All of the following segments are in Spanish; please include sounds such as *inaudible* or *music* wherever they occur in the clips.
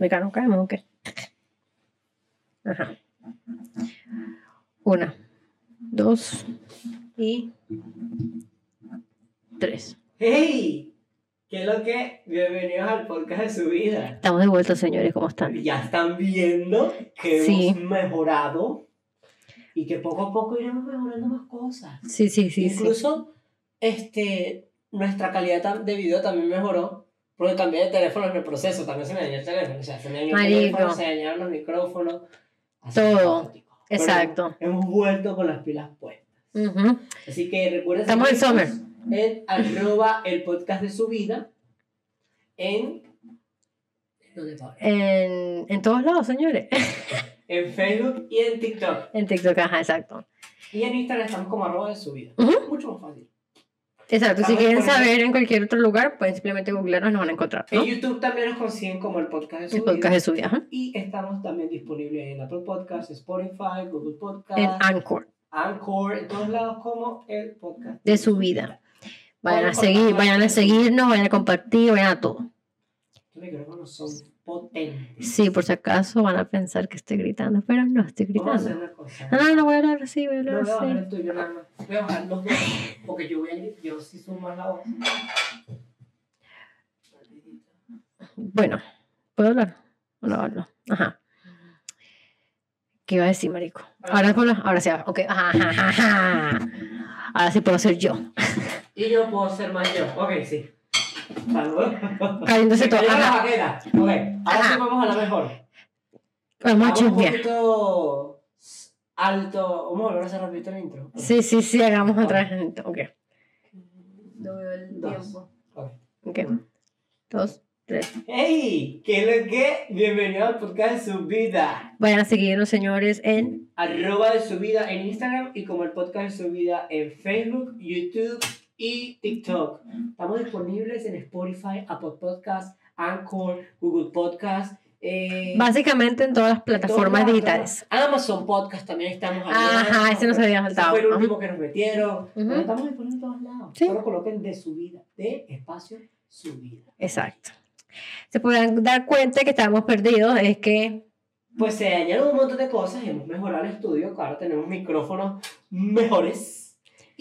Venga, ¿no caemos o qué? Ajá. Una, dos y tres. ¡Hey! ¿Qué es lo que? Bienvenidos al podcast de su vida. Estamos de vuelta, señores, ¿cómo están? Ya están viendo que Sí. hemos mejorado y que poco a poco iremos mejorando más cosas. Sí, sí, sí, sí. Incluso este, nuestra calidad tam- de video también mejoró. Porque cambié de teléfono en el proceso, también se me dañó el teléfono. O sea, se me dañó el teléfono, se dañaron los micrófonos. Todo. Pero Exacto. hemos vuelto con las pilas puestas. Ujú. Así que recuerden Estamos en summer. En arroba el podcast de su vida. En. ¿Dónde está ahora? En, en todos lados, señores. *laughs* En Facebook y en TikTok. En TikTok, ajá, exacto. Y en Instagram estamos como arroba de su vida. Ujú. Mucho más fácil. Exacto. Si quieren saber en cualquier otro lugar, pueden simplemente googlearnos y nos van a encontrar. ¿no? En YouTube también nos consiguen como el podcast de su El vida. podcast de su vida. ajá. Y estamos también disponibles en Apple Podcasts, Spotify, Google Podcasts, En Anchor, Anchor, en todos lados como el podcast de su vida. Vayan a seguir, vayan a seguirnos, vayan a compartir, vayan a todo. Micrófonos son potentes. Sí, por si acaso van a pensar que estoy gritando, pero no estoy Vamos a hacer gritando. una cosa. No, no, no voy a hablar así, voy a No hablar voy a bajar así. el tuyo nada más. Voy a bajar los dos. Porque yo voy a gritar. Yo sí sumo más la voz. Bueno, ¿puedo hablar? O no hablo. Ajá. ¿Qué iba a decir, marico? Ahora ahora sí, ok. Ajá, ajá, ajá, ajá. Ahora sí puedo ser yo. Y yo puedo ser más yo. Ok, sí. Saludos. Cayéndose todo. La Ajá. baqueta. Ok, ahora sí vamos a la mejor. Vamos a Vamos un poquito alto. Vamos a volver a hacer rapidito el intro. Sí, sí, sí, hagamos otra vez. Ok. No veo el Dos. tiempo. Ok. Ok. Dos, tres. ¡Hey! ¿Qué es lo que? Bienvenido al podcast de su vida. Vayan a seguirnos, señores, en Arroba de su vida en Instagram y como el podcast de su vida en Facebook, YouTube y TikTok. Estamos disponibles en Spotify, Apple Podcasts, Anchor, Google Podcasts. Eh, básicamente en todas las plataformas todas digitales. Amazon Podcast también estamos ahí. Ajá, ese nos había Ese faltado. Fue el último que nos metieron. Pero estamos disponibles en todos lados. Sí. Solo coloquen de su vida, de espacio su vida. Exacto. Se podrán dar cuenta que estábamos perdidos, es que Pues se dañaron un montón de cosas, hemos mejorado el estudio, ahora tenemos micrófonos mejores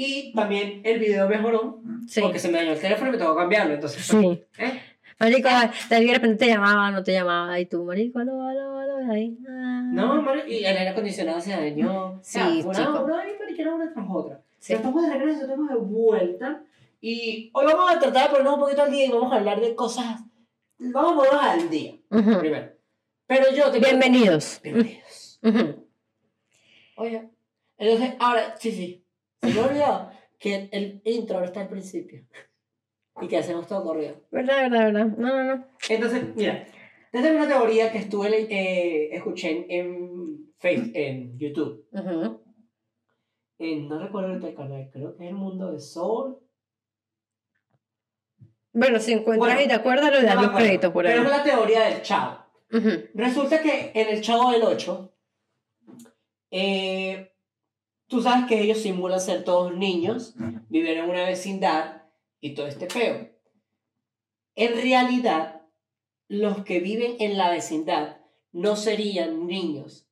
y también el video mejoró sí, porque se me dañó el teléfono y me tengo que cambiarlo, entonces sí. ¿eh? Marico, de repente te llamaba, no te llamaba, y tú, marico, aló, aló, aló, ahí. ah. No, mano, y el aire acondicionado se dañó. O sea, Sí, fue chico. una, una mariquera una tras otra. Sí. Estamos de regreso, estamos de vuelta y hoy vamos a tratar de ponernos un poquito al día y vamos a hablar de cosas, vamos a ponernos al día primero. Pero yo te quiero- Bienvenidos. Bienvenidos. Ujú. Oye, entonces, ahora, sí, sí. Se me olvidó que el intro ahora está al principio. Y que hacemos todo corrido. ¿Verdad, verdad, verdad? No, no, no. Entonces, mira, esta es una teoría que estuve, le- eh, escuché en, en, Face- en YouTube. En, no recuerdo ahorita el canal, creo que es el mundo de Soul. Bueno, si encuentras Bueno, y te acuerdas, No das me los créditos por ahí. Pero es la teoría del chavo. Ujú. Resulta que en el Chavo del 8, eh, tú sabes que ellos simulan ser todos niños, viven en una vecindad y todo este feo. En realidad, los que viven en la vecindad no serían niños,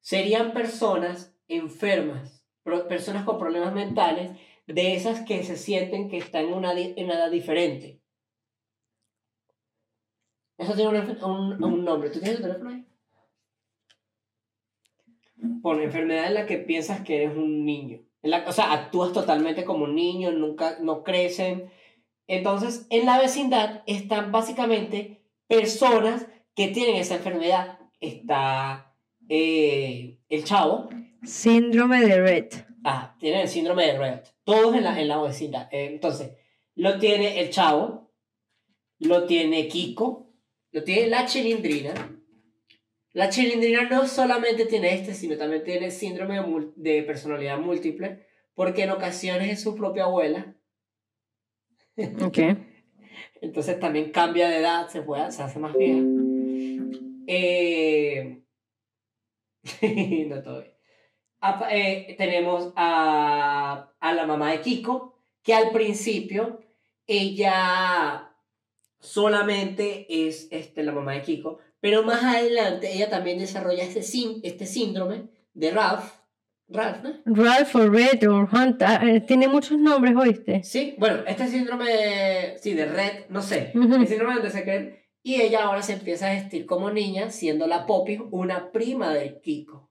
serían personas enfermas, personas con problemas mentales, de esas que se sienten que están en una, en una edad diferente. Eso tiene un, un, un nombre. ¿Tú tienes tu teléfono ahí? Por enfermedad en la que piensas que eres un niño. En la, o sea, actúas totalmente como un niño, nunca, no crecen. Entonces, en la vecindad están básicamente personas que tienen esa enfermedad. Está eh, el chavo, Síndrome de Red. ah, tiene el síndrome de Rett. Todos en la, en la vecindad. Eh, entonces, lo tiene el chavo, lo tiene Kiko, lo tiene la chilindrina. La chilindrina no solamente tiene este, sino también tiene síndrome de, de personalidad múltiple, porque en ocasiones es su propia abuela. Ok. *laughs* Entonces también cambia de edad, se, puede, se hace más vieja. Eh... *laughs* no todo bien. apa- eh, tenemos a, a la mamá de Kiko, que al principio ella solamente es este, la mamá de Kiko, pero más adelante ella también desarrolla este, este síndrome de Ralph. Ralph, ¿no? Ralph o Red o Hunter, eh, tiene muchos nombres, ¿oíste? Sí, bueno, este síndrome, de- sí, de Red, no sé, el síndrome donde se creen, y ella ahora se empieza a vestir como niña, siendo la Poppy una prima de Kiko,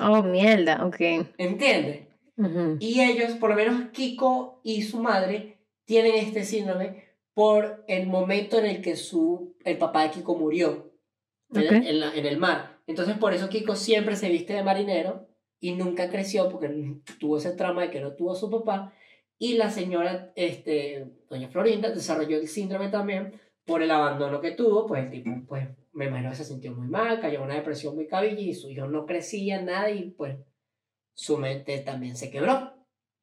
Oh, mierda, ok. ¿entiendes? Ujú. Y ellos, por lo menos Kiko y su madre, tienen este síndrome por el momento en el que su, el papá de Kiko murió en, la- en el mar. Entonces, por eso Kiko siempre se viste de marinero y nunca creció porque tuvo ese trauma de que no tuvo a su papá. Y la señora, este, doña Florinda, desarrolló el síndrome también por el abandono que tuvo. Pues el tipo, pues, me imagino que se sintió muy mal, cayó en una depresión muy cabilla y su hijo no crecía nada y pues su mente también se quebró.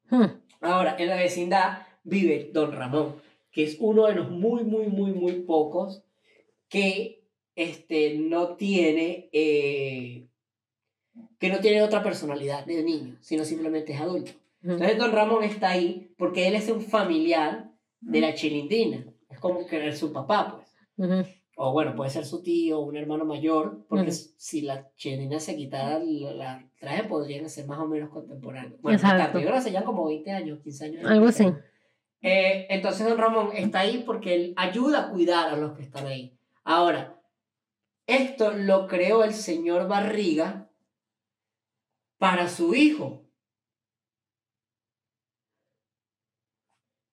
Hmm. Ahora, en la vecindad vive Don Ramón, que es uno de los muy, muy, muy, muy pocos que este, no tiene eh, que no tiene otra personalidad de niño, sino simplemente es adulto. Entonces Don Ramón está ahí porque él es un familiar de la chilindrina. Es como que es su papá, pues. Ujú. O bueno, puede ser su tío o un hermano mayor, porque Ujú. si la chilindrina se quitara la, la traje, podrían ser más o menos contemporáneos. Bueno, Exacto. creo que se como 20 años, 15 años. Algo así. Eh, entonces Don Ramón está ahí porque él ayuda a cuidar a los que están ahí. Ahora, esto lo creó el señor Barriga para su hijo.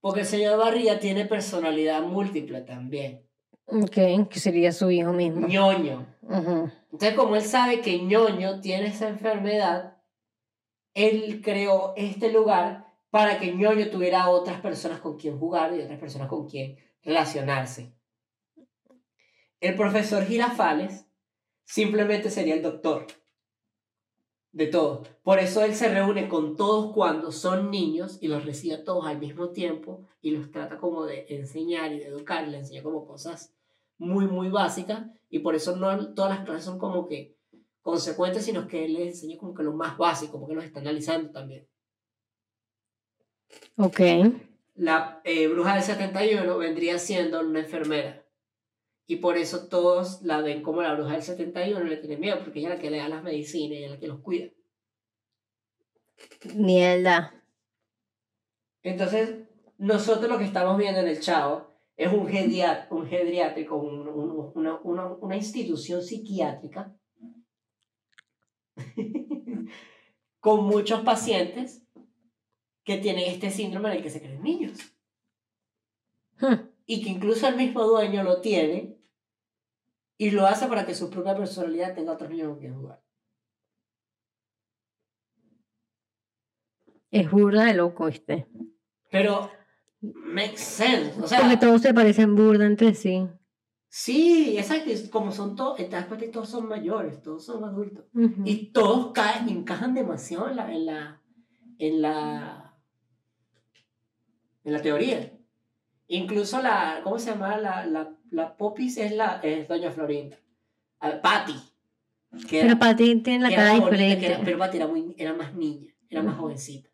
Porque el señor Barriga tiene personalidad múltiple también. Ok, que sería su hijo mismo. ñoño. Ujú. Entonces, como él sabe que ñoño tiene esa enfermedad, él creó este lugar para que ñoño tuviera otras personas con quien jugar y otras personas con quien relacionarse. El profesor Girafales simplemente sería el doctor de todos. Por eso él se reúne con todos cuando son niños y los recibe a todos al mismo tiempo y los trata como de enseñar y de educar, y enseña como cosas muy, muy básicas y por eso no todas las clases son como que consecuentes, sino que él les enseña como que lo más básico, porque los está analizando también. Ok. La eh, bruja del 71 vendría siendo una enfermera. Y por eso todos la ven como la bruja del 71 y le tienen miedo, porque ella es la que le da las medicinas y ella es la que los cuida. Mierda. Entonces, nosotros lo que estamos viendo en el Chavo es un, geriat- un geriátrico, un- un- una, una, una institución psiquiátrica *laughs* con muchos pacientes que tienen este síndrome en el que se creen niños. Hmm. y que incluso el mismo dueño lo tiene y lo hace para que su propia personalidad tenga otros niños con quien jugar. Es burda de loco, ¿viste? Pero makes sense, o sea, Porque todos se parecen burda entre sí. sí, exacto, como son todos, te das cuenta que todos son mayores, todos son adultos Ujú. y todos caen, encajan demasiado en la, en la, en la, en la teoría. Incluso la, ¿cómo se llama? La, la, la Popis es la, es Doña Florinda. Ah, Patty. Que era- Pero para ti tiene la cara era diferente. que era- pero Patty era, muy, era más niña, era más jovencita.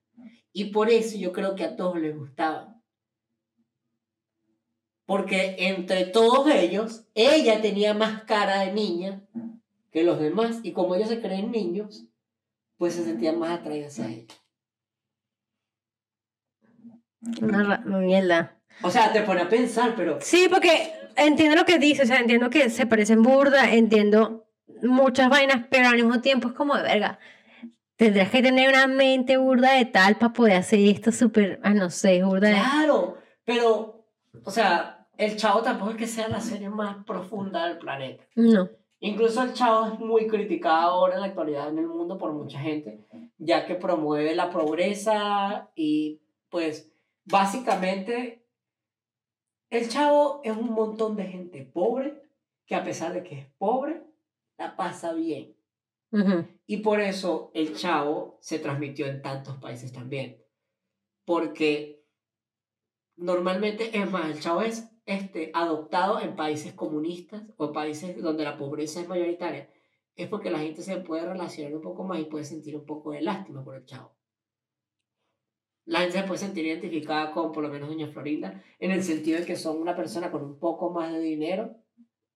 Y por eso yo creo que a todos les gustaba. Porque entre todos ellos, ella tenía más cara de niña que los demás. Y como ellos se creen niños, pues se sentían más atraídos a ella. Una mierda. O sea, te pone a pensar, pero Sí, porque entiendo lo que dices, o sea, entiendo que se parecen burda, entiendo muchas vainas, pero al mismo tiempo es como de verga. Tendrás que tener una mente burda de tal para poder hacer esto súper, ah, no sé, burda de... claro, pero, o sea, el chavo tampoco es que sea la serie más profunda del planeta. No. Incluso el Chavo es muy criticado ahora en la actualidad en el mundo por mucha gente, ya que promueve la pobreza y pues básicamente el Chavo es un montón de gente pobre que a pesar de que es pobre, la pasa bien. Y por eso el Chavo se transmitió en tantos países también. Porque normalmente, es más, el Chavo es este, adoptado en países comunistas o países donde la pobreza es mayoritaria. es porque la gente se puede relacionar un poco más y puede sentir un poco de lástima por el chavo. La gente se puede sentir identificada con, por lo menos, Doña Florinda, en el sentido de que son una persona con un poco más de dinero,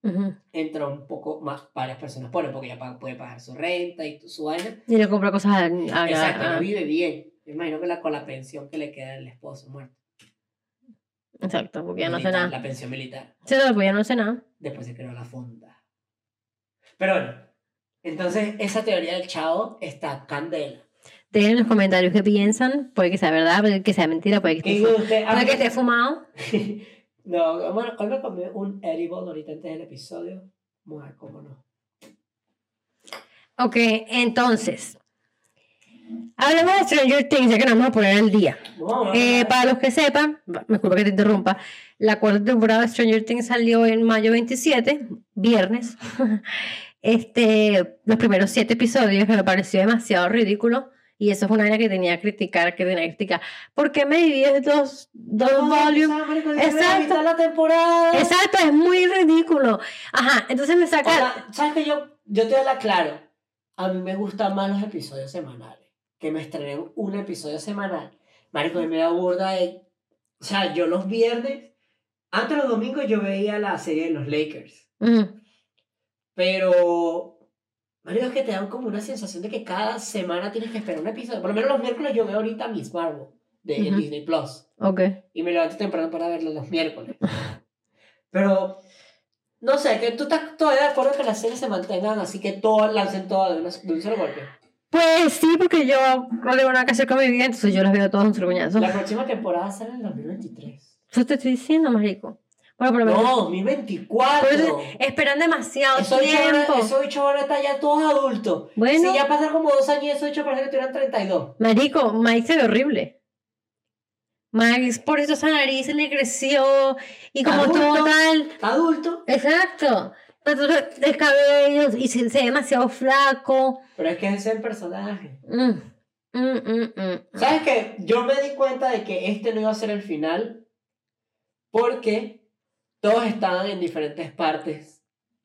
Ujú. entra un poco más, varias personas ponen, porque ya puede pagar su renta y su vaina. Y le compra cosas a, a- Exacto, a- no vive bien. Me imagino que la, con la pensión que le queda al esposo muerto. Exacto, porque ya no hace nada. La pensión militar. Sí, no, pues ya no hace nada. Después se creó la fonda. Pero bueno, entonces esa teoría del chavo está candela. Dejen en los comentarios qué piensan. Puede que sea verdad, puede que sea mentira, puede que ¿Qué esté, usted? Puede que esté fumado. *laughs* no, bueno, hoy me comí un edible ahorita antes del episodio. Ver cómo no. Ok, entonces. Hablemos de Stranger Things, ya que nos vamos a poner al día. Eh, para los que sepan, me disculpa que te interrumpa, la cuarta temporada de Stranger Things salió en mayo 27, viernes. *laughs* Este, los primeros siete episodios me pareció demasiado ridículo. Y eso es una vaina que tenía que criticar, que tenía que criticar. ¿Por qué me divides dos, dos No, volumes? Exacto. voy a la temporada. Exacto, es muy ridículo. Ajá, entonces me saca... Ahora, ¿Sabes que yo, yo te la claro? A mí me gustan más los episodios semanales. Que me estrenen un episodio semanal. Marico, a me da burda de... O sea, yo los viernes... Antes los domingos yo veía la serie de los Lakers. Pero... Marico, es que te dan como una sensación de que cada semana tienes que esperar un episodio. Por lo menos los miércoles yo veo ahorita Miss Marvel. De en Ujú. Disney Plus. ok. Y me levanto temprano para verlo los miércoles. Pero, no sé, que tú estás todavía de acuerdo que las series se mantengan así que todas lancen todas de, una- de un solo golpe. Pues sí, porque yo no tengo nada que hacer con mi vida, entonces yo las veo todas un solo coñazo. La próxima temporada sale en el 2023. Eso te estoy diciendo, marico. Bueno, por lo menos... No, 2024. Por eso esperan demasiado Esos tiempo. esos bichos van a estar ya todos adultos. Bueno, Si ya pasaron como dos años y esos bichos parece que tuvieran 32. marico, Mike se ve horrible. Mike, por eso esa nariz se le creció y como Adulto. todo tal. Adulto. Exacto. Cabello y se, se ve demasiado flaco. Pero es que ese es el personaje. Mm, mm, mm, mm. ¿Sabes qué? Yo me di cuenta de que este no iba a ser el final porque todos estaban en diferentes partes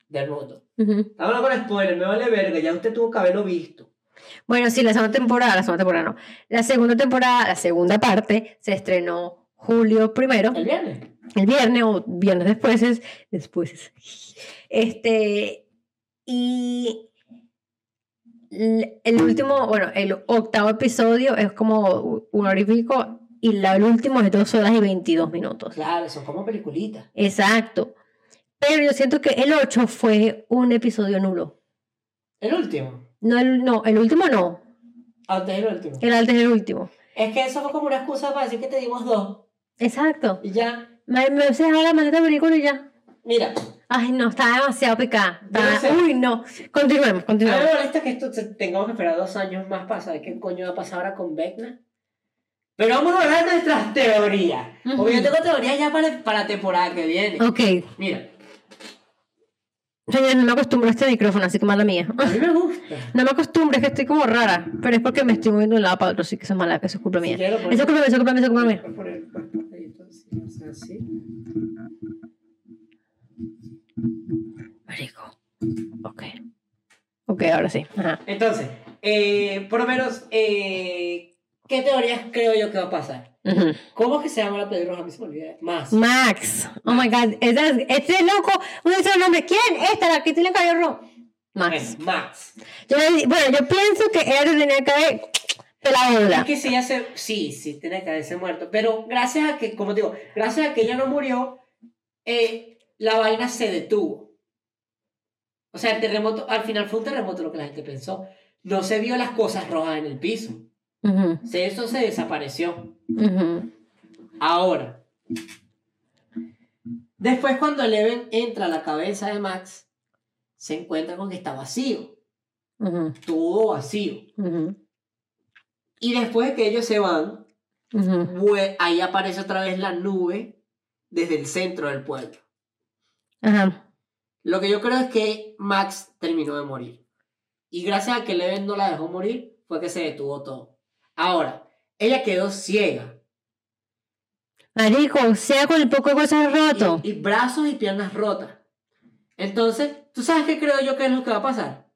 del mundo. Ujú. Estamos hablando con spoiler, me vale verga, ya usted tuvo que haberlo visto. Bueno, sí, la segunda temporada, la segunda temporada no. La segunda temporada, la segunda parte, se estrenó julio primero. El viernes. el viernes o viernes después es después es- este y el último bueno el octavo episodio es como un hora y pico y la- el último es dos horas y 22 minutos Claro, son como peliculitas. exacto pero yo siento que el 8 fue un episodio nulo El último. no el, no el último no Antes del último. el antes del último Es que eso fue como una excusa para decir que te dimos dos. exacto Y ya. me, me haces ahora maldita película y ya Mira, Ay, no, está demasiado picada. No sé. Uy, no. Continuemos, a mí continuemos. me molesta que esto tengamos que esperar dos años más para saber qué coño va a pasar ahora con Vecna. Pero vamos a hablar de nuestras teorías. Porque yo tengo teorías ya para, para la temporada que viene. Ok. Mira, Señor, no me acostumbro a este micrófono, así que mala mía. a mí me gusta. *laughs* No me acostumbro, es que estoy como rara. Pero es porque me estoy moviendo de un lado para otro, así que eso es mala, que eso es culpa mía. lo Eso es culpa mía, eso es culpa mía, eso es culpa mía. Marico. Ok. Ok, ahora sí. Ajá. Entonces, eh, por lo menos, eh, ¿qué teorías creo yo que va a pasar? ¿Cómo es que se llama la pelirroja? A mí se me olvida. Más. Max. Oh my god. Esa es- Este loco. Uno dice el nombre. ¿Quién? Esta, la que tiene el cabello rojo. Max. Bueno, Max. Yo bueno, yo pienso que ella se tenía que haber pelado Es bola. que se, sí, sí, tiene que haberse muerto. Pero gracias a que, como te digo, gracias a que ella no murió, eh, la vaina se detuvo. O sea, el terremoto, al final fue un terremoto lo que la gente pensó. No se vio las cosas rojas en el piso. Se- Eso se desapareció. Ahora, después cuando Eleven entra a la cabeza de Max, se encuentra con que está vacío, todo vacío. Y después de que ellos se van, ahí aparece otra vez la nube desde el centro del pueblo. Ajá. Lo que yo creo es que Max terminó de morir. Y gracias a que Eleven no la dejó morir, fue que se detuvo todo. Ahora, ella quedó ciega. Marico, sea con el poco de cosas roto. y, y brazos y piernas rotas. Entonces, ¿tú sabes qué creo yo que es lo que va a pasar?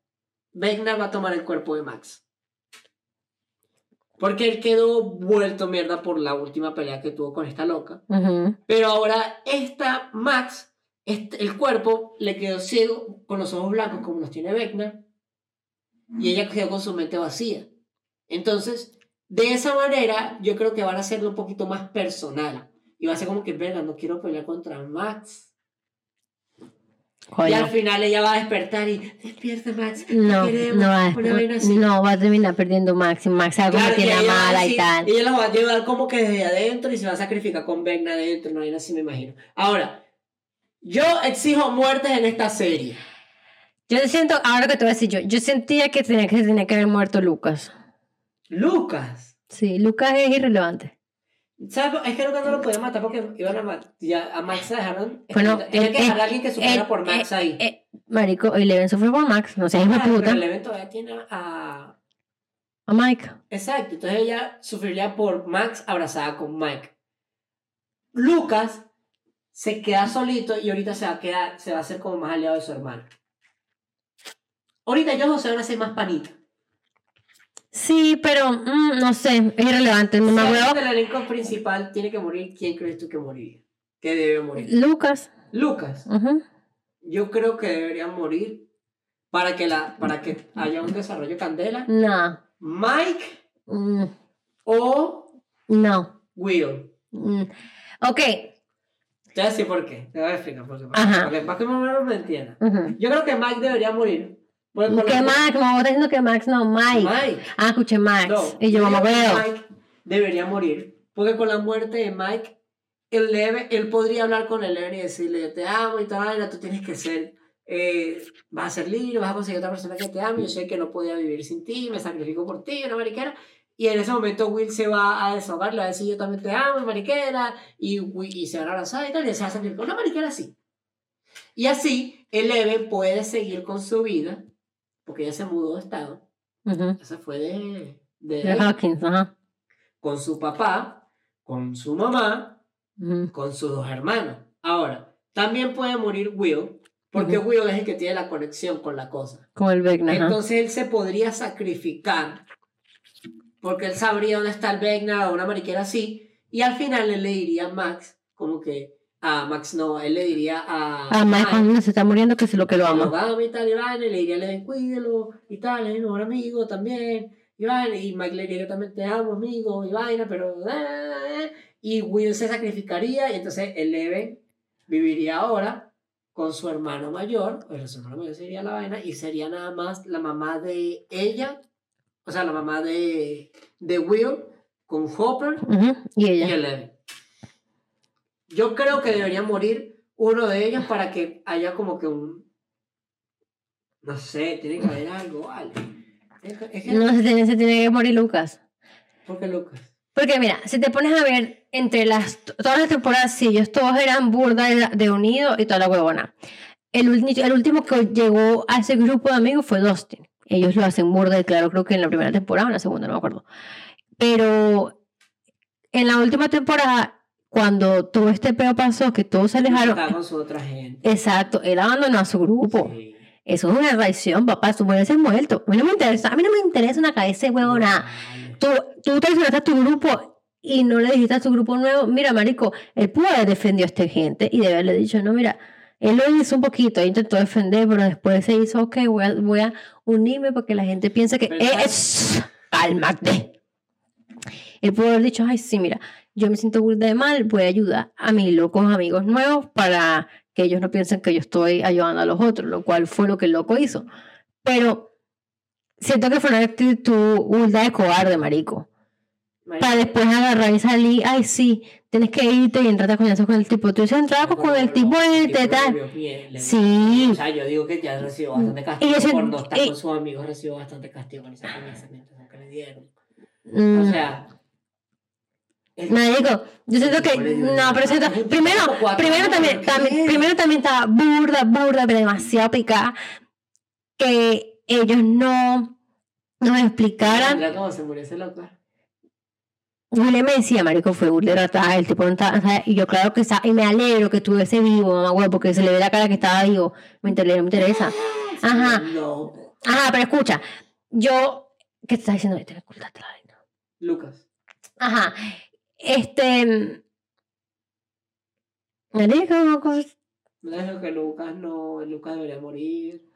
Vecna va a tomar el cuerpo de Max. Porque él quedó vuelto mierda por la última pelea que tuvo con esta loca. Pero ahora esta Max, este- el cuerpo le quedó ciego con los ojos blancos como los tiene Vecna. Y ella quedó con su mente vacía. Entonces, de esa manera, yo creo que van a hacerlo un poquito más personal. Y va a ser como que, verga, no quiero pelear contra Max. Y Coño. al final ella va a despertar y, despierta Max, No, queremos", no va, no va a terminar perdiendo Max. y Max se va a Claro, convertir en ella la va a mala y tal. Ella la va a llevar como que desde adentro y se va a sacrificar con Vecna adentro, no hay así me imagino. Ahora, yo exijo muertes en esta serie. Yo siento, ahora que te voy a decir yo, yo sentía que tenía que, tenía que haber muerto Lucas. Lucas. Sí, Lucas es irrelevante. ¿Sabes? Es que Lucas no lo podía matar porque iban a matar. Ya a Max la dejaron. Bueno, tenía eh, que dejar a alguien que sufriera por Max ahí. Eh, marico, Eleven sufre por Max, no seas pero puta. el evento todavía tiene a. A Mike. Exacto, entonces ella sufriría por Max abrazada con Mike. Lucas se queda solito y ahorita se va a quedar, se va a hacer como más aliado de su hermano. Ahorita ellos dos se van a hacer más panitas. Sí, pero mm, no sé, es irrelevante. No Si me acuerdo. del elenco principal tiene que morir, ¿quién crees tú que moriría? Que debe morir. Lucas. Lucas, ujú. yo creo que debería morir para que, la, para que haya un desarrollo candela. No. Mike mm, o no. Will. mm. Ok. Te voy a decir por qué. Te voy a explicar por qué. Ajá. Porque para que más o menos me entienda. ujú. Yo creo que Mike debería morir. Con Que Max, me está diciendo que Max no, Mike. Mike. Ah, escuché Max. No, y yo, mamá, veo. Mike debería morir. Porque con la muerte de Mike, él, debe, él podría hablar con Eleven y decirle: Yo te amo y tal, tú tienes que ser. eh, vas a ser libre, vas a conseguir otra persona que te ame. Yo sé que no podía vivir sin ti, me sacrifico por ti, una mariquera. Y en ese momento Will se va a desahogar, le va a decir: Yo también te amo, mariquera. Y, y se van a abrazar y tal, y se va a sacrificar. Una mariquera así. Y así, Eleven puede seguir con su vida, porque ella se mudó de estado. Ujú. Esa fue de, de De Hawkins, ajá. con su papá, con su mamá, Ujú. con sus dos hermanos. Ahora, también puede morir Will, porque. Will es el que tiene la conexión con la cosa. Como el Vecna. Entonces él se podría sacrificar, porque él sabría dónde está el Vecna o una mariquera así, y al final él le diría a Max, como que, a Max no, él le diría a... Ah, Mike cuando se está muriendo, que es lo que lo ama. y tal, y vaina, y le diría, le cuídelo, y tal, es mi mejor amigo también, y vaina, y Mike le diría, yo también te amo, amigo, y vaina, pero... eh, y Will se sacrificaría, y entonces Eleven viviría ahora con su hermano mayor, o su hermano mayor sería la vaina, y sería nada más la mamá de ella, o sea, la mamá de, de Will, con Hopper Ujú. Y y ella. Eleven. Yo creo que debería morir uno de ellos para que haya como que un. No sé, tiene que haber algo, vale. Es que- es que- No se tiene, se tiene que morir Lucas. ¿Por qué Lucas? Porque mira, si te pones a ver entre las todas las temporadas, sí, ellos todos eran burda de, de unido y toda la huevona. El, el último que llegó a ese grupo de amigos fue Dustin. Ellos lo hacen burda y claro, creo que en la primera temporada o en la segunda, no me acuerdo. Pero en la última temporada, cuando todo este peo pasó, que todos se alejaron, Está con su otra gente. exacto, él abandonó a su grupo. Sí. Eso es una traición, papá, tú puedes ser muerto. A mí no me interesa, a mí no me interesa una cabeza de huevona. Vale. Tú, tú traicionaste a tu grupo y no le dijiste a tu grupo nuevo, mira, marico, él pudo haber defendido a esta gente y de haberle dicho, no, mira, él lo hizo un poquito, intentó defender, pero después se hizo, ok, voy a, voy a unirme porque la gente piensa que Pero es... Cálmate. Él pudo haber dicho, ay, sí, mira, yo me siento burda de mal, voy a ayudar a mis locos amigos nuevos para que ellos no piensen que yo estoy ayudando a los otros, lo cual fue lo que el loco hizo. Pero siento que fue una actitud burda de cobarde, marico para después agarrar y salir, ay sí, tienes que irte y entrarte a coñazos con el tipo. Tú dices, entraba con el tipo este, tal. Sí. O sea, yo digo que ya recibió bastante Y castigo yo por no estar y- con sus amigos, recibió bastante castigo con esa pensamiento que le dieron. Mm, O sea. Marico, yo siento que, no, pero siento, primero, primero también, también, primero también estaba burda, burda, pero demasiado picada, que ellos no nos explicaran cómo se murió ese loco. William me decía, marico, fue de rata, el tipo no estaba, o sea, y yo claro que está, y me alegro que estuviese vivo, mamá, güey, porque se le ve la cara que estaba vivo, me interesa, me interesa. Ajá. No. Ajá, pero escucha, yo, ¿qué te estás diciendo? Te me ocultaste la vaina. Lucas. Ajá, este, marico, No es lo que Lucas no, Lucas debería morir.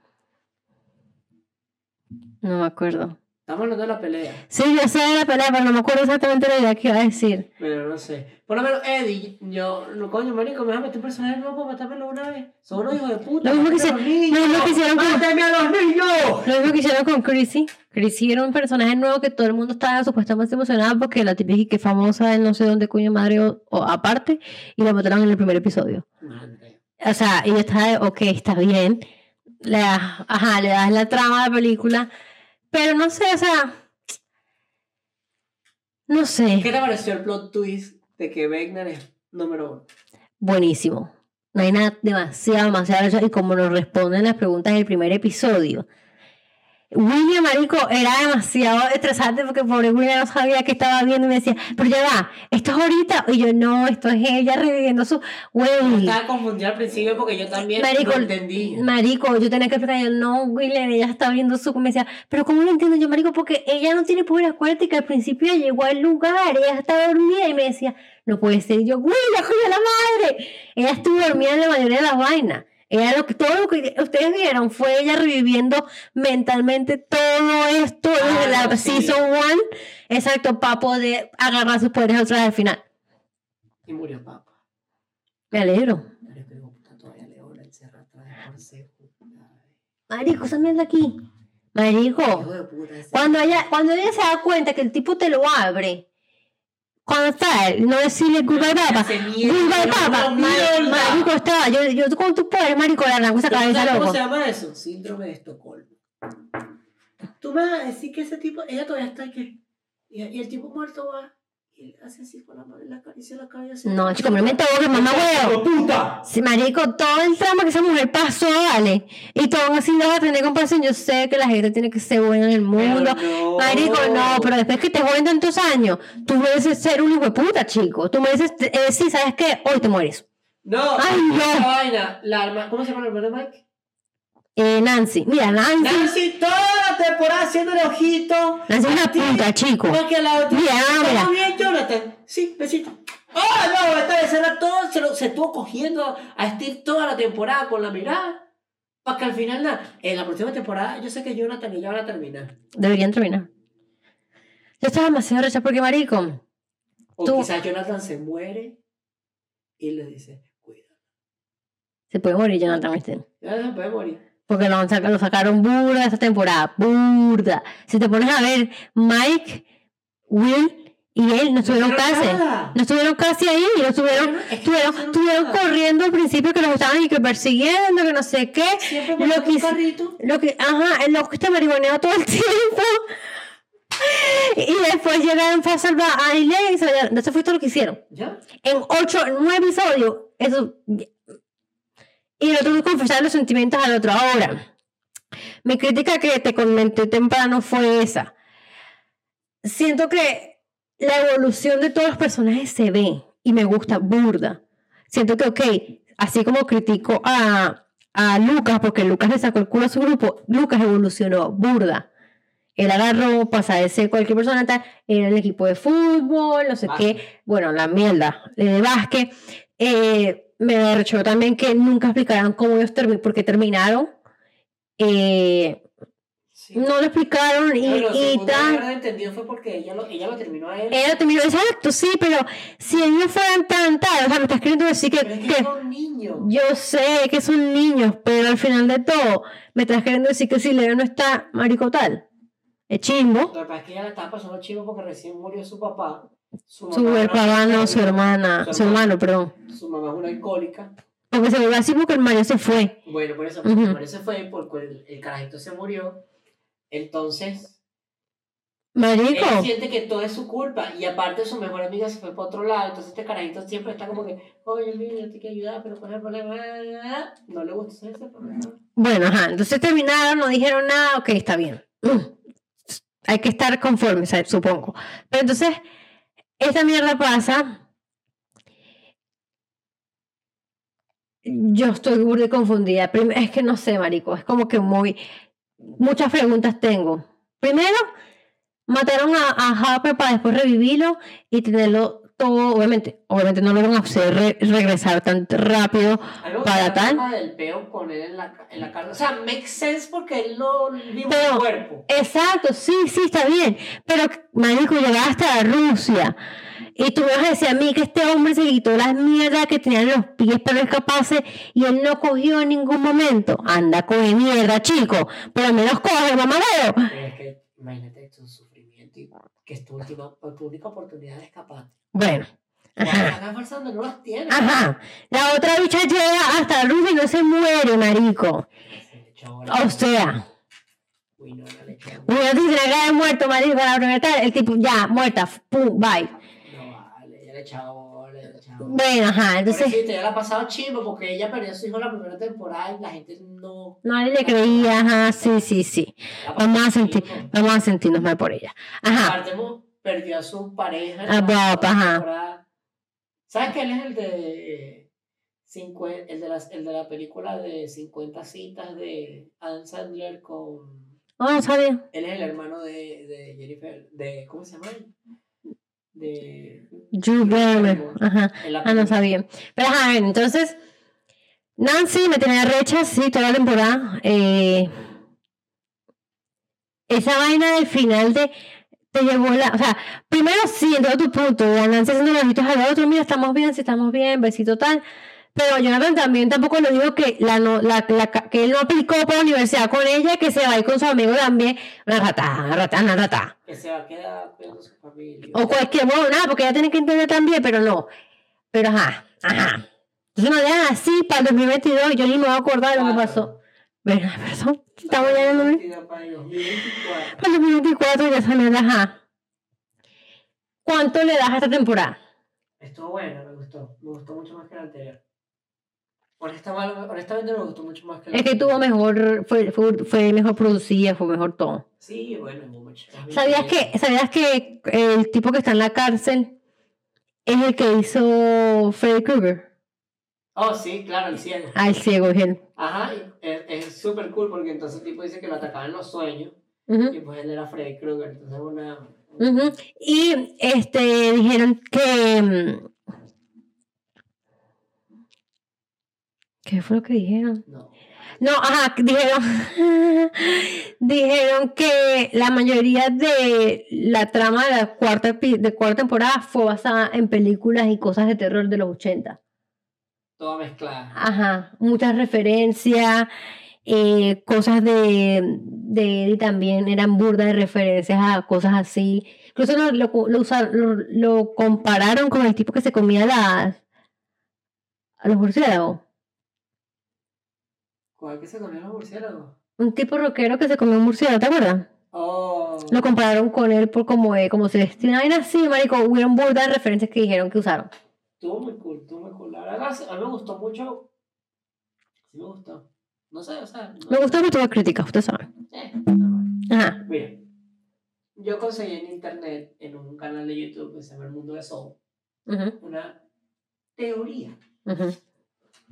no me acuerdo. Estamos hablando de la pelea. Sí, yo sé de la pelea, pero no me acuerdo exactamente la idea que iba a decir. Pero no sé. Por lo menos Eddie, yo, no coño, marico, me vas a meter un personaje nuevo para matármelo una vez. Son unos hijos de puta. Lo mismo que hice- los niños. lo mismo que hicieron con- ¡Máteme a los niños! Lo mismo que hicieron con Chrissy. Chrissy era un personaje nuevo que todo el mundo estaba supuestamente emocionado porque la típica que famosa de no sé dónde cuña madre o, o aparte y la mataron en el primer episodio. Madre. O sea, y yo estaba de, ok, está bien. Le das, ajá, le das la trama a la película. Pero no sé, o sea. No sé. ¿Qué te pareció el plot twist de que Wegner es número uno? Buenísimo. No hay nada demasiado, demasiado. Y como nos responden las preguntas del primer episodio. William Marico era demasiado estresante porque pobre William no sabía que estaba viendo y me decía, pero ya va, esto es ahorita. Y yo, no, esto es ella reviviendo su. Güey. Estaba confundida al principio porque yo también Marico, no entendí. Marico, yo tenía que explicar, yo no, William, ella está viendo su, me decía, pero ¿cómo lo entiendo yo, Marico? Porque ella no tiene poder, que al principio ella llegó al lugar, ella estaba dormida y me decía, no puede ser, Y yo, William, coño la madre, ella estuvo dormida en la mayoría de las vainas. Lo que, todo lo que ustedes vieron fue ella reviviendo mentalmente todo esto Ah, la sí. season one, exacto, para poder agarrar sus poderes otra vez al final. Y murió papá. Me alegro. Marico, vez. Marico, esa mierda aquí. Marico. Cuando ella, cuando ella se da cuenta que el tipo te lo abre, cuando está él, no decirle papa, goodbye no, papa, no, Mar- mierda. marico estaba, yo, yo con tu poder, marico, esa ¿Tú cabeza loco. ¿Cómo se llama eso? Síndrome de Estocolmo. Tú me vas a decir que ese tipo, ella todavía está aquí. Y, y el tipo muerto va y él hace así con la mano en la acaricia la cabeza. No, chico, me meto que mamá huevo. puta! Sí, marico, todo el tramo que esa mujer pasó, dale. Y todo así le vas a tener compasión. Yo sé que la gente tiene que ser buena en el mundo. no. Marico, no, pero después que te joden tantos años, tú mereces ser un hijo de puta, chico. Tú mereces, eh, sí, ¿sabes qué? Hoy te mueres. No, Ay, no. esa vaina, la arma, ¿cómo se llama el hermano de Mike? Eh, Nancy, mira, Nancy. Nancy toda la temporada haciendo el ojito. Nancy es una a ti, puta, chico. Porque a la otra. Mira, mira. ¿Todo bien, Jonathan? Sí, besito. ¡Oh, no! Esta vez era todo, se, lo, se estuvo cogiendo a Steve toda la temporada con la mirada. Para que al final, nada, en la próxima temporada, yo sé que Jonathan y ella van a terminar. Deberían terminar. Yo estaba demasiado recha porque, marico, O Tú- quizás Jonathan se muere y le dice, cuida. se puede morir Jonathan Einstein. Jonathan puede morir. Porque lo, sacaron burda esta temporada. Burda. Si te pones a ver, Mike, Will y él no estuvieron casi. nada. No estuvieron casi ahí. No estuvieron, que no estuvieron corriendo al principio que los estaban y que persiguiendo, que no sé qué. Siempre Lo que un hice- carrito. Lo que, ajá, el loco está marihuaneado todo el *laughs* tiempo. Y después llegaron fue a salvar a Aileen y se Eso fue todo lo que hicieron. ¿Ya? En ocho, nueve episodios. Eso. Y el otro confesar los sentimientos al otro. Ahora, mi crítica que te comenté temprano fue esa. Siento que la evolución de todos los personajes se ve y me gusta burda. Siento que, ok, así como critico a, a Lucas, porque Lucas le sacó el culo a su grupo, Lucas evolucionó burda. Él agarró, pasa de ser cualquier persona, tal, era el equipo de fútbol, no sé Básquet. qué, bueno, la mierda, de básquet. Eh, me arrechó también que nunca explicaran cómo ellos terminaron, porque terminaron. Eh, Sí. no lo explicaron y, lo y tal. habrá entendido fue porque ella lo, ella lo terminó a él. Ella terminó, exacto, sí, pero si ellos fueran tan tal, o sea, me estás queriendo decir que, Pero es que que- son niños. yo sé que son niños, pero al final de todo, me estás queriendo decir que si Leo no está marico tal, es chimbo, Lo que pasa es que ella le estaba pasando chivo porque recién murió su papá. Su, su hermano, su hermana, Su su hermano, perdón, Su mamá es una alcohólica. porque se volvió así porque el Mario se fue. Bueno, por eso, Ujú. por eso fue, porque el, el carajito se murió. Entonces, Marico, él siente que todo es su culpa. Y aparte, su mejor amiga se fue para otro lado. Entonces, este carajito siempre está como que, oye, mira, te quiero ayudar, pero con el problema. No le gusta ese problema. bueno, ajá, entonces terminaron, no dijeron nada, ok, está bien. Mm. *clears throat* Hay que estar conforme, ¿sabes? supongo. Pero entonces, esta mierda pasa. Yo estoy burda y confundida. Es que no sé, marico. Es como que muy. muchas preguntas tengo. Primero, mataron a, a Hopper para después revivirlo y tenerlo todo, obviamente, obviamente no lo van a hacer re- regresar tan rápido. Para el tal. del peo con él en la, en la cara. O sea, makes sense porque él no vive Pero- un cuerpo. Exacto, sí, sí, está bien. Pero, marico, llegar hasta Rusia. Y tú me vas a decir a mí que este hombre se quitó las mierdas que tenía en los pies para escaparse y él no cogió en ningún momento. Anda, coge mierda, chico. Por lo menos coge, mamadero. Es que imagínate y que es tu, última, tu única oportunidad de escapar. Bueno, ajá. *laughs* no las tienes. Ajá. La otra bicha llega hasta Rusia y no se muere, marico. Se. O sea, Uy, no, no le echó bola. una tiene que haber muerto, marico, para la primera el tipo, ya, muerta, pum, bye. No vale, ya le echaba Bueno, ajá, entonces, Entonces, ya la ha pasado chimbo porque ella perdió a su hijo en la primera temporada y la gente no. nadie le creía, ajá, sí, sí, sí. la Vamos a sentir, vamos a sentirnos mal por ella. Ajá, Aparte, perdió a su pareja. en Ah, la Bob, primera ajá. temporada. ¿Sabes que él es el de. cincue- el, de las, el de la película de 50 citas de Adam Sandler con. oh, sabía. Él es el hermano de, de Jennifer. De, ¿Cómo se llama? él? De. Drew Barrymore, ajá. Ah, no sabía. Pero ajá, entonces, Nancy me tenía recha, sí, toda la temporada. Eh, esa vaina del final de. Te llevó la. O sea, primero sí, en todo tu punto, de Nancy haciendo los ojitos al otro, mira, estamos bien, sí, estamos bien, besito tal. Pero Jonathan también tampoco le dijo que, la no, la, la- que él no aplicó para la universidad con ella, que se va a ir con su amigo también. Una rata, una rata, una rata. Que se va a quedar a su familia. O cualquier, bueno, nada, porque ella tiene que entender también, pero no. Pero ajá, ajá. Entonces nos dejan así para el 2022 y yo ni me voy a acordar de lo que pasó. ¿Verdad? Perdón, estamos ya en el para el 2024. para el 2024 ya salió, ajá. ¿Cuánto le das a esta temporada? Estuvo buena, me gustó. Me gustó mucho más que la anterior. Honestamente, me gustó mucho más que la Es que tuvo mejor, fue, fue, fue mejor producida, fue mejor todo. Sí, bueno, mucho. ¿Sabías que, ¿Sabías que el tipo que está en la cárcel es el que hizo Freddy Krueger? Oh, sí, claro, el ciego. Ah, el ciego es él. Ajá, es es súper cool porque entonces el tipo dice que lo atacaban en los sueños y pues él era Freddy Krueger. Entonces una. Ujú. Y este dijeron que ¿qué fue lo que dijeron? No. No, ajá, dijeron *laughs* dijeron que la mayoría de la trama de la cuarta de cuarta temporada fue basada en películas y cosas de terror de los 80. Toda mezclada. Ajá, muchas referencias, eh, cosas de, de Eddie también eran burdas de referencias a cosas así. Incluso lo, lo, lo usa- lo- lo compararon con el tipo que se comía las, a los murciélagos. ¿Cuál que se comió los murciélagos? Un tipo rockero que se comió un murciélago, ¿te acuerdas? Oh. Lo compararon con él por como, eh, como se vestía. Una vaina así, marico. Hubieron burdas de referencias que dijeron que usaron. Estuvo muy cool, estuvo muy cool. La verdad, a mí me gustó mucho. Sí me gustó. No sé, o sea. no- Me gustó que tuvo críticas, ustedes saben. Eh, normal. Ajá. Mira, yo conseguí en internet, en un canal de YouTube que se llama El Mundo de Soul, una teoría ujú.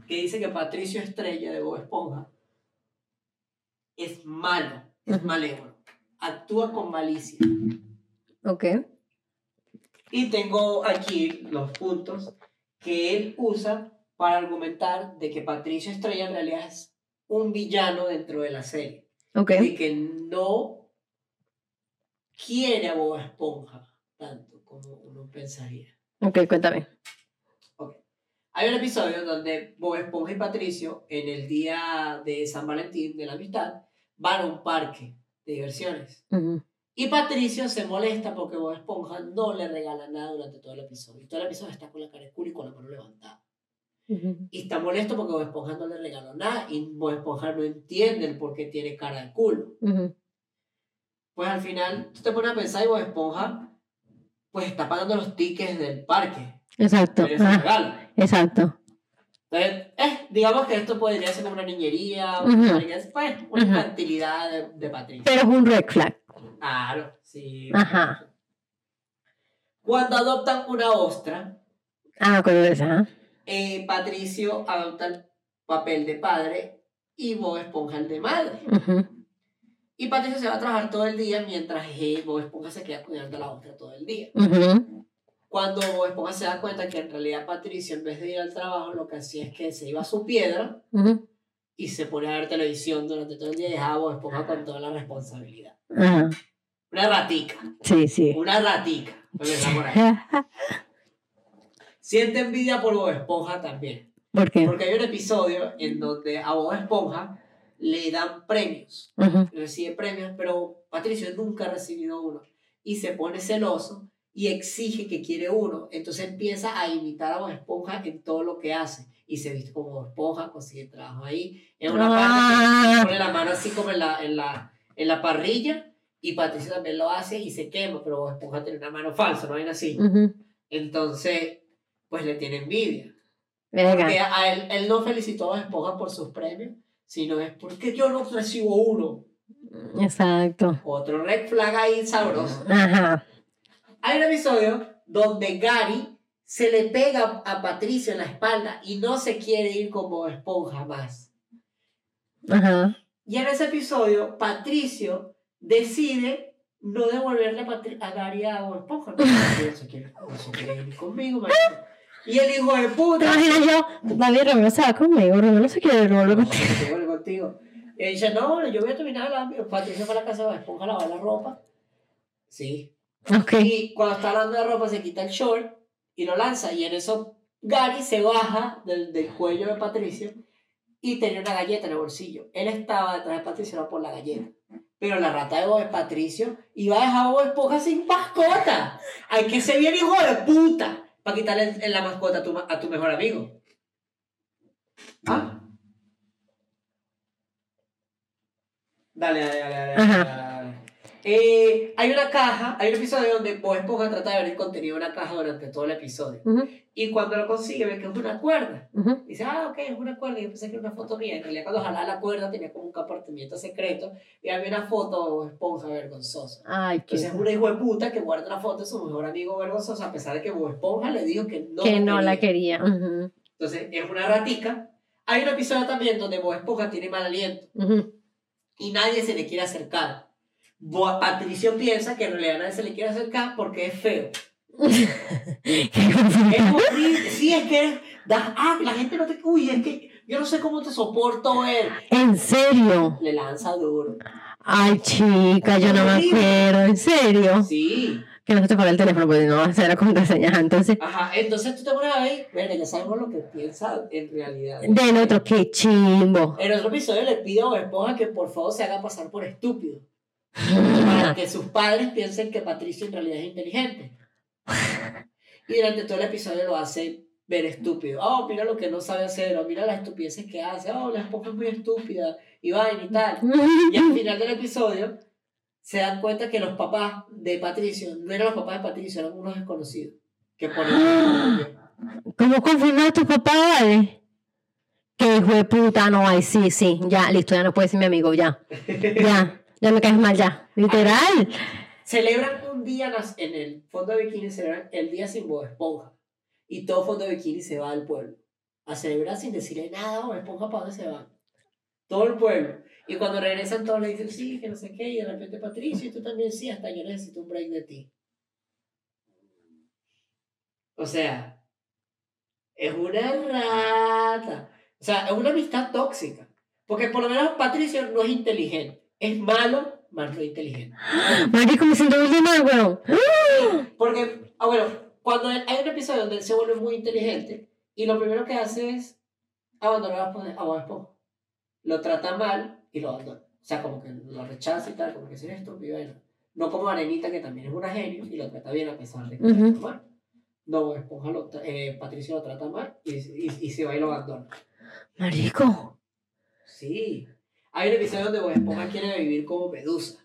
Que dice que Patricio Estrella de Bob Esponja es malo, es malévolo, actúa con malicia. Ok. Y tengo aquí los puntos que él usa para argumentar de que Patricio Estrella en realidad es un villano dentro de la serie. Ok. Y que no quiere a Bob Esponja tanto como uno pensaría. Ok, cuéntame. Hay un episodio donde Bob Esponja y Patricio, en el día de San Valentín de la amistad, van a un parque de diversiones. Ujú. Y Patricio se molesta porque Bob Esponja no le regala nada durante todo el episodio. Y todo el episodio está con la cara de culo y con la mano levantada. Ujú. Y está molesto porque Bob Esponja no le regaló nada y Bob Esponja no entiende el por qué tiene cara de culo. Ujú. Pues al final tú te pones a pensar y Bob Esponja pues está pagando los tickets del parque. Exacto. Pero regalo. Exacto. Entonces, eh, digamos que esto podría ser como una niñería, pues, una infantilidad de, de Patricio. Pero es un red flag. Claro, sí. Ajá. Cuando adoptan una ostra, Ah, esa. ¿ah? eh, Patricio adopta el papel de padre y Bob Esponja el de madre. Y Patricio se va a trabajar todo el día mientras eh, Bob Esponja se queda cuidando a la otra todo el día. Cuando Esponja se da cuenta que en realidad Patricio, en vez de ir al trabajo, lo que hacía es que se iba a su piedra Ujú. y se ponía a ver televisión durante todo el día y dejaba a Esponja con toda la responsabilidad. Una ratica, Sí, sí. una ratica. *laughs* Siente envidia por Bob Esponja también. ¿Por qué? Porque hay un episodio en donde a Bob Esponja le dan premios. Ujú. Recibe premios, pero Patricio nunca ha recibido uno. Y se pone celoso y exige que quiere uno. Entonces empieza a imitar a Bob Esponja en todo lo que hace. Y se viste como Bob Esponja, consigue trabajo ahí. En una parte Ah. que pone la mano así como en la, en la, en la parrilla. Y Patricio también lo hace y se quema, pero Bob Esponja tiene una mano falsa, no ven así. Entonces, pues le tiene envidia. Porque a él, él no felicitó a Esponja por sus premios, sino es porque yo no recibo uno. Exacto. Otro red flag ahí sabroso. Ajá. Hay un episodio donde Gary se le pega a Patricio en la espalda y no se quiere ir con Bob Esponja más. Ajá. Y en ese episodio, Patricio decide no devolverle a, Patri- a Gary a Bob Esponja. No, no se quiere, no se quiere ir conmigo, marico. Y el hijo de ¿Te puta. imaginas yo? David Romero se va conmigo, Romero no se quiere volver No, contigo. se vuelve contigo. Y dice, no, yo voy a terminar la... Patricio fue a la casa de Esponja a lavar la ropa. Sí, Y cuando está lavando la ropa se quita el short y lo lanza. Y en eso Gary se baja del, del cuello de Patricio y tenía una galleta en el bolsillo. Él estaba detrás de Patricio era por la galleta. Pero la rata de Bob es Patricio y va a dejar a Bob Esponja sin mascota. Hay que ser bien hijo de puta para quitarle la mascota a tu, ma- a tu mejor amigo. ¿Ah? Dale, dale, dale, dale. Dale, dale. Eh, hay una caja, hay un episodio donde Bob Esponja trata de ver el contenido de una caja durante todo el episodio. Ujú, Y cuando lo consigue ve que es una cuerda. ujú. Dice, ah, ok, es una cuerda. Y yo pensé que era una foto mía. En realidad, cuando jalaba la cuerda tenía como un compartimiento secreto. Y había una foto de Bob Esponja vergonzosa. Ay, qué. Entonces es una hijo de puta que guarda la foto de su mejor amigo vergonzoso a pesar de que Bob Esponja le dijo que no, que no la quería. quería. Ujú, Entonces es una ratica. Hay un episodio también donde Bob Esponja tiene mal aliento y nadie se le quiere acercar. Patricio piensa que en realidad nadie se le quiere acercar porque es feo. *laughs* Qué Es horrible. Sí, es que da- ah, la gente no te. Uy, es que yo no sé cómo te soporto él. ¿En serio? Le lanza duro. Ay, chica, yo no me acuerdo. ¿En serio? Sí. Que no se te fuera el teléfono porque no va a hacer la contraseña. Entonces, Ajá. Entonces tú te pones a ver. Verga, ya sabemos lo que piensa en realidad. del otro, qué chimbo. En otro episodio le pido a Esponja que por favor se haga pasar por estúpido. Para que sus padres piensen que Patricio en realidad es inteligente. *laughs* Y durante todo el episodio lo hace ver estúpido. Oh, mira lo que no sabe hacer, o mira las estupideces que hace. Oh, la esponja es muy estúpida, y vaina y tal. Y al final del episodio se dan cuenta que los papás de Patricio no eran los papás de Patricio, eran unos desconocidos. Que ponen. *gasps* ¿Cómo confirmar a tu papá, vale? Que hijo de puta, no, ay, sí, sí, ya, listo, ya no puedes ser mi amigo, ya. Ya, ya me caes mal, ya. Literal. Celebran un día en el fondo de bikini, celebran el día sin Bob Esponja. Y todo fondo de bikini se va al pueblo. A celebrar sin decirle nada a Bob Esponja para dónde se va. Todo el pueblo. Y cuando regresan todos le dicen, sí, que no sé qué. Y de repente Patricio, y tú también sí, hasta yo necesito un break de ti. O sea, es una rata. O sea, es una amistad tóxica. Porque por lo menos Patricio no es inteligente. Es malo, más no inteligente. *gasps* Marico, me siento muy mal, weón. *gasps* Porque, ah, bueno, cuando hay un episodio donde él se vuelve muy inteligente y lo primero que hace es abandonar a Bob- Esponja. Lo trata mal y lo abandona. O sea, como que lo rechaza y tal, como que es estúpido. No. no como Arenita, que también es una genio y lo trata bien a pesar de que Ujú. trata mal. No, Bob Esponja lo eh, Patricio lo trata mal y, y, y se va y lo abandona. Marico. Sí. Hay un episodio donde Bob Esponja quiere vivir como Medusa.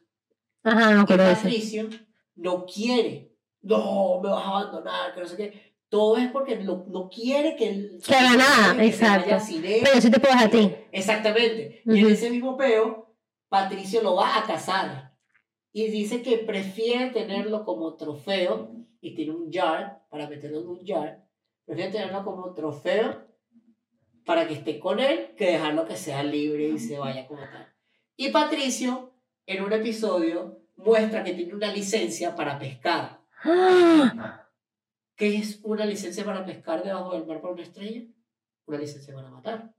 Ajá, no acuerdo de eso. Patricio no quiere. No, me vas a abandonar, que no sé qué. Todo es porque no, no quiere que él... Que haga nada, se exacto. Pero sí te puedo dejar a ti. Exactamente. Y en ese mismo peo, Patricio lo va a casar. Y dice que prefiere tenerlo como trofeo. Y tiene un jar para meterlo en un jar. Prefiere tenerlo como trofeo para que esté con él que dejarlo que sea libre y se vaya como tal. Y Patricio en un episodio muestra que tiene una licencia para pescar. *gasps* ¿Qué es una licencia para pescar debajo del mar por una estrella? Una licencia para matar.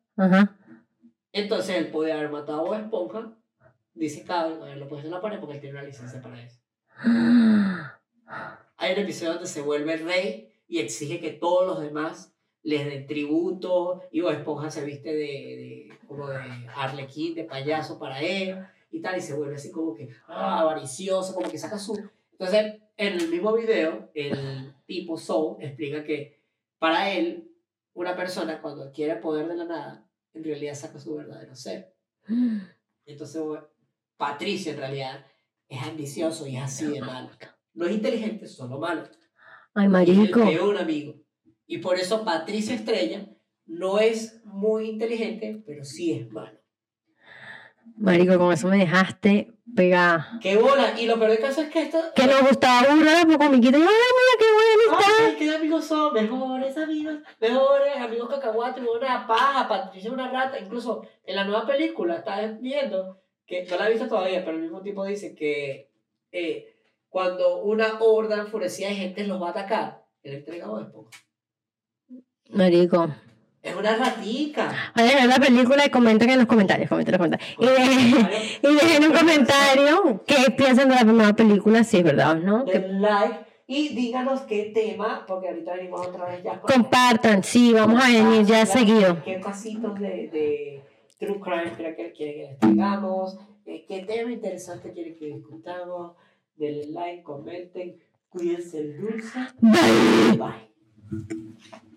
Entonces él puede haber matado a Esponja, dice ver, lo puedes en la pared porque él tiene una licencia para eso. *gasps* Hay un episodio donde se vuelve rey y exige que todos los demás les den tributo y Bob Esponja se viste de, de como de arlequín, de payaso para él y tal, y se vuelve así como que ah, avaricioso, como que saca su... Entonces, en el mismo video, el tipo Soul explica que para él, una persona cuando adquiere poder de la nada, en realidad saca su verdadero ser. *gasps* Entonces, Patricio en realidad es ambicioso y es así de malo. No es inteligente, solo malo. Ay, marico. creó un amigo. Y por eso Patricio Estrella no es muy inteligente, pero sí es malo. Marico, con eso me dejaste pegada. ¡Qué bola! Y lo peor del caso es que esto... Que nos gustaba burlar por comiquita. Ay, mira qué buena amistad. Ay, qué amigos son, mejores amigos, mejores amigos cacahuate, una paja, Patricia es una rata. Incluso en la nueva película, estás viendo, que no la he visto todavía, pero el mismo tipo dice que eh, cuando una horda enfurecida de gente los va a atacar, él entrega a Esponja. Marico. Es una ratica. Vayan a ver la película y comenten en los comentarios. Comenten en los comentarios. Y dejen, y dejen un comentario qué piensan de la nueva película, si es verdad o no. Que like y díganos qué tema, porque ahorita venimos otra vez ya con compartan, sí, vamos a venir ya seguido. ¿Qué pasitos de, de True Crime creen que quieren que les traigamos? Eh, ¿Qué tema interesante quieren que discutamos? Denle like, comenten, cuídense el dulce. Bye. Bye.